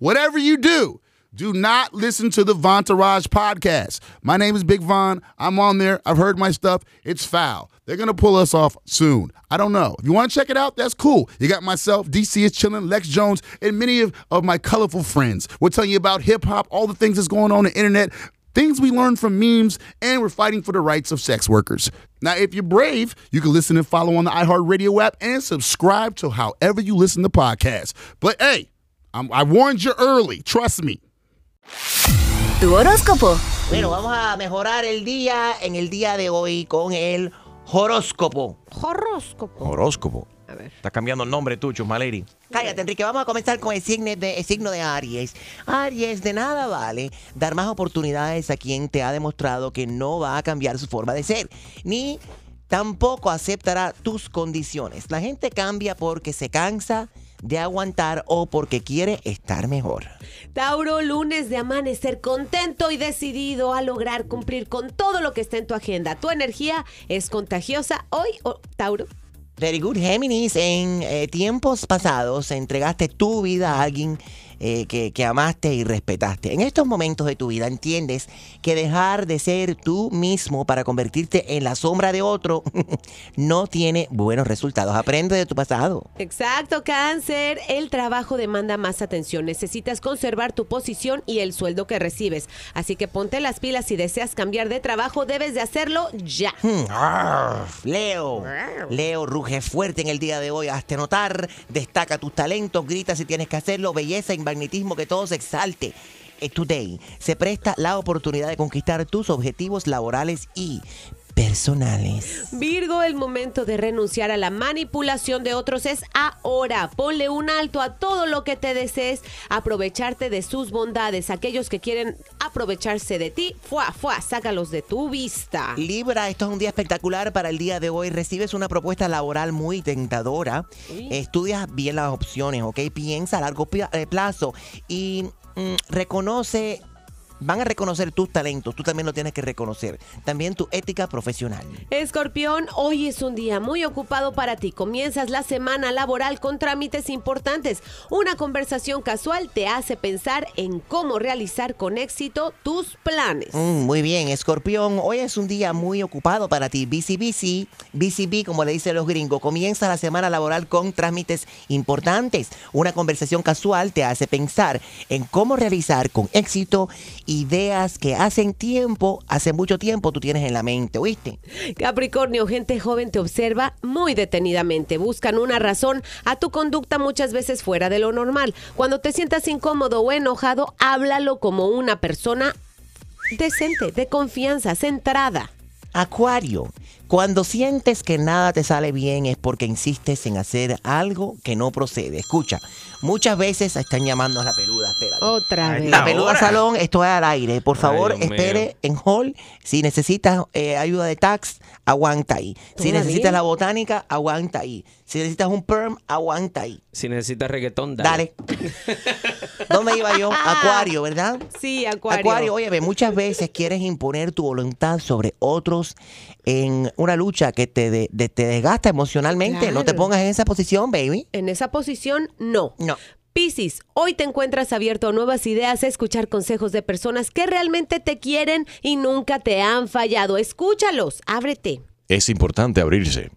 whatever you do, do not listen to the Vontourage podcast. My name is Big Von. I'm on there. I've heard my stuff. It's foul. They're going to pull us off soon. I don't know. If you want to check it out, that's cool. You got myself, DC is chilling, Lex Jones, and many of, of my colorful friends. We're telling you about hip hop, all the things that's going on the internet, things we learned from memes, and we're fighting for the rights of sex workers. Now, if you're brave, you can listen and follow on the iHeartRadio app and subscribe to however you listen to podcasts. But hey, I'm, I warned you early. Trust me. Tu horóscopo. Bueno, vamos a mejorar el día en el día de hoy con el horóscopo. Horóscopo. Horóscopo. A ver. Estás cambiando el nombre tú, Chusmaleri. Cállate, Enrique, vamos a comenzar con el signo, de, el signo de Aries. Aries, de nada vale dar más oportunidades a quien te ha demostrado que no va a cambiar su forma de ser, ni tampoco aceptará tus condiciones. La gente cambia porque se cansa de aguantar o porque quiere estar mejor. Tauro, lunes de amanecer contento y decidido a lograr cumplir con todo lo que está en tu agenda. Tu energía es contagiosa hoy, oh, Tauro. Very good, Géminis. En eh, tiempos pasados entregaste tu vida a alguien eh, que, que amaste y respetaste. En estos momentos de tu vida entiendes que dejar de ser tú mismo para convertirte en la sombra de otro no tiene buenos resultados. Aprende de tu pasado. Exacto, cáncer. El trabajo demanda más atención. Necesitas conservar tu posición y el sueldo que recibes. Así que ponte las pilas si deseas cambiar de trabajo, debes de hacerlo ya. Hmm, Leo, Leo, ruge fuerte en el día de hoy. Hazte notar, destaca tus talentos, grita si tienes que hacerlo, belleza y magnetismo, que todo se exalte. Today se presta la oportunidad de conquistar tus objetivos laborales y personales. Virgo, el momento de renunciar a la manipulación de otros es ahora. Ponle un alto a todo lo que te desees, aprovecharte de sus bondades. Aquellos que quieren aprovecharse de ti, fuá, fuá, sácalos de tu vista. Libra, esto es un día espectacular para el día de hoy. Recibes una propuesta laboral muy tentadora. Uy. Estudias bien las opciones, ¿ok? Piensa a largo eh, plazo y mm, reconoce. Van a reconocer tus talentos, tú también lo tienes que reconocer. También tu ética profesional. Escorpión, hoy es un día muy ocupado para ti. Comienzas la semana laboral con trámites importantes. Una conversación casual te hace pensar en cómo realizar con éxito tus planes. Mm, muy bien, Escorpión. Hoy es un día muy ocupado para ti. Busy, busy, bee, como le dicen los gringos. Comienza la semana laboral con trámites importantes. Una conversación casual te hace pensar en cómo realizar con éxito ideas que hacen tiempo, hace mucho tiempo tú tienes en la mente, ¿oíste? Capricornio, gente joven te observa muy detenidamente. Buscan una razón a tu conducta muchas veces fuera de lo normal. Cuando te sientas incómodo o enojado, háblalo como una persona decente, de confianza, centrada. Acuario, cuando sientes que nada te sale bien es porque insistes en hacer algo que no procede. Escucha, muchas veces están llamando a la peluda, espérate. Otra vez. La peluda salón, esto es al aire. Por favor, espere mío. en hall. Si necesitas eh, ayuda de tax, aguanta ahí. Si necesitas la botánica, aguanta ahí. Si necesitas un perm, aguanta ahí. Si necesitas reggaetón, dale. Dale. ¿Dónde iba yo? Acuario, ¿verdad? Sí, Acuario. Acuario, oye, ve, muchas veces quieres imponer tu voluntad sobre otros en una lucha que te, de- de- te desgasta emocionalmente. No te pongas en esa posición, baby. En esa posición, no. No. Piscis, hoy te encuentras abierto a nuevas ideas, a escuchar consejos de personas que realmente te quieren y nunca te han fallado. Escúchalos, ábrete. Es importante abrirse.